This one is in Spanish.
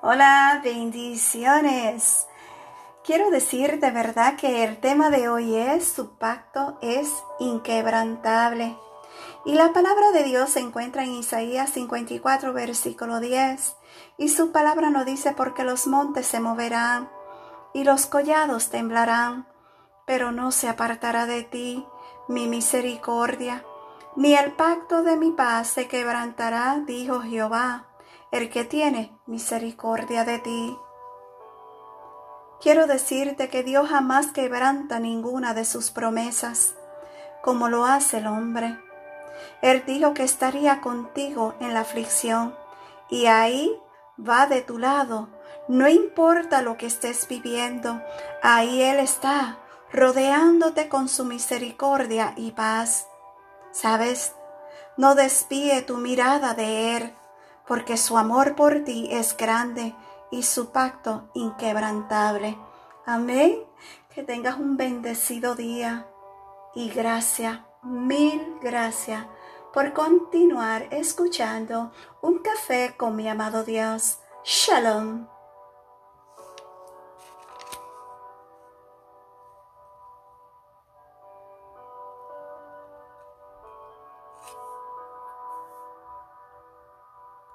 Hola, bendiciones. Quiero decir de verdad que el tema de hoy es su pacto es inquebrantable. Y la palabra de Dios se encuentra en Isaías 54, versículo 10. Y su palabra nos dice porque los montes se moverán y los collados temblarán, pero no se apartará de ti mi misericordia, ni el pacto de mi paz se quebrantará, dijo Jehová, el que tiene misericordia de ti. Quiero decirte que Dios jamás quebranta ninguna de sus promesas, como lo hace el hombre. Él dijo que estaría contigo en la aflicción, y ahí va de tu lado. No importa lo que estés viviendo, ahí Él está rodeándote con su misericordia y paz. ¿Sabes? No despíe tu mirada de Él, porque su amor por ti es grande y su pacto inquebrantable. Amén. Que tengas un bendecido día y gracias, mil gracias por continuar escuchando un café con mi amado Dios. Shalom.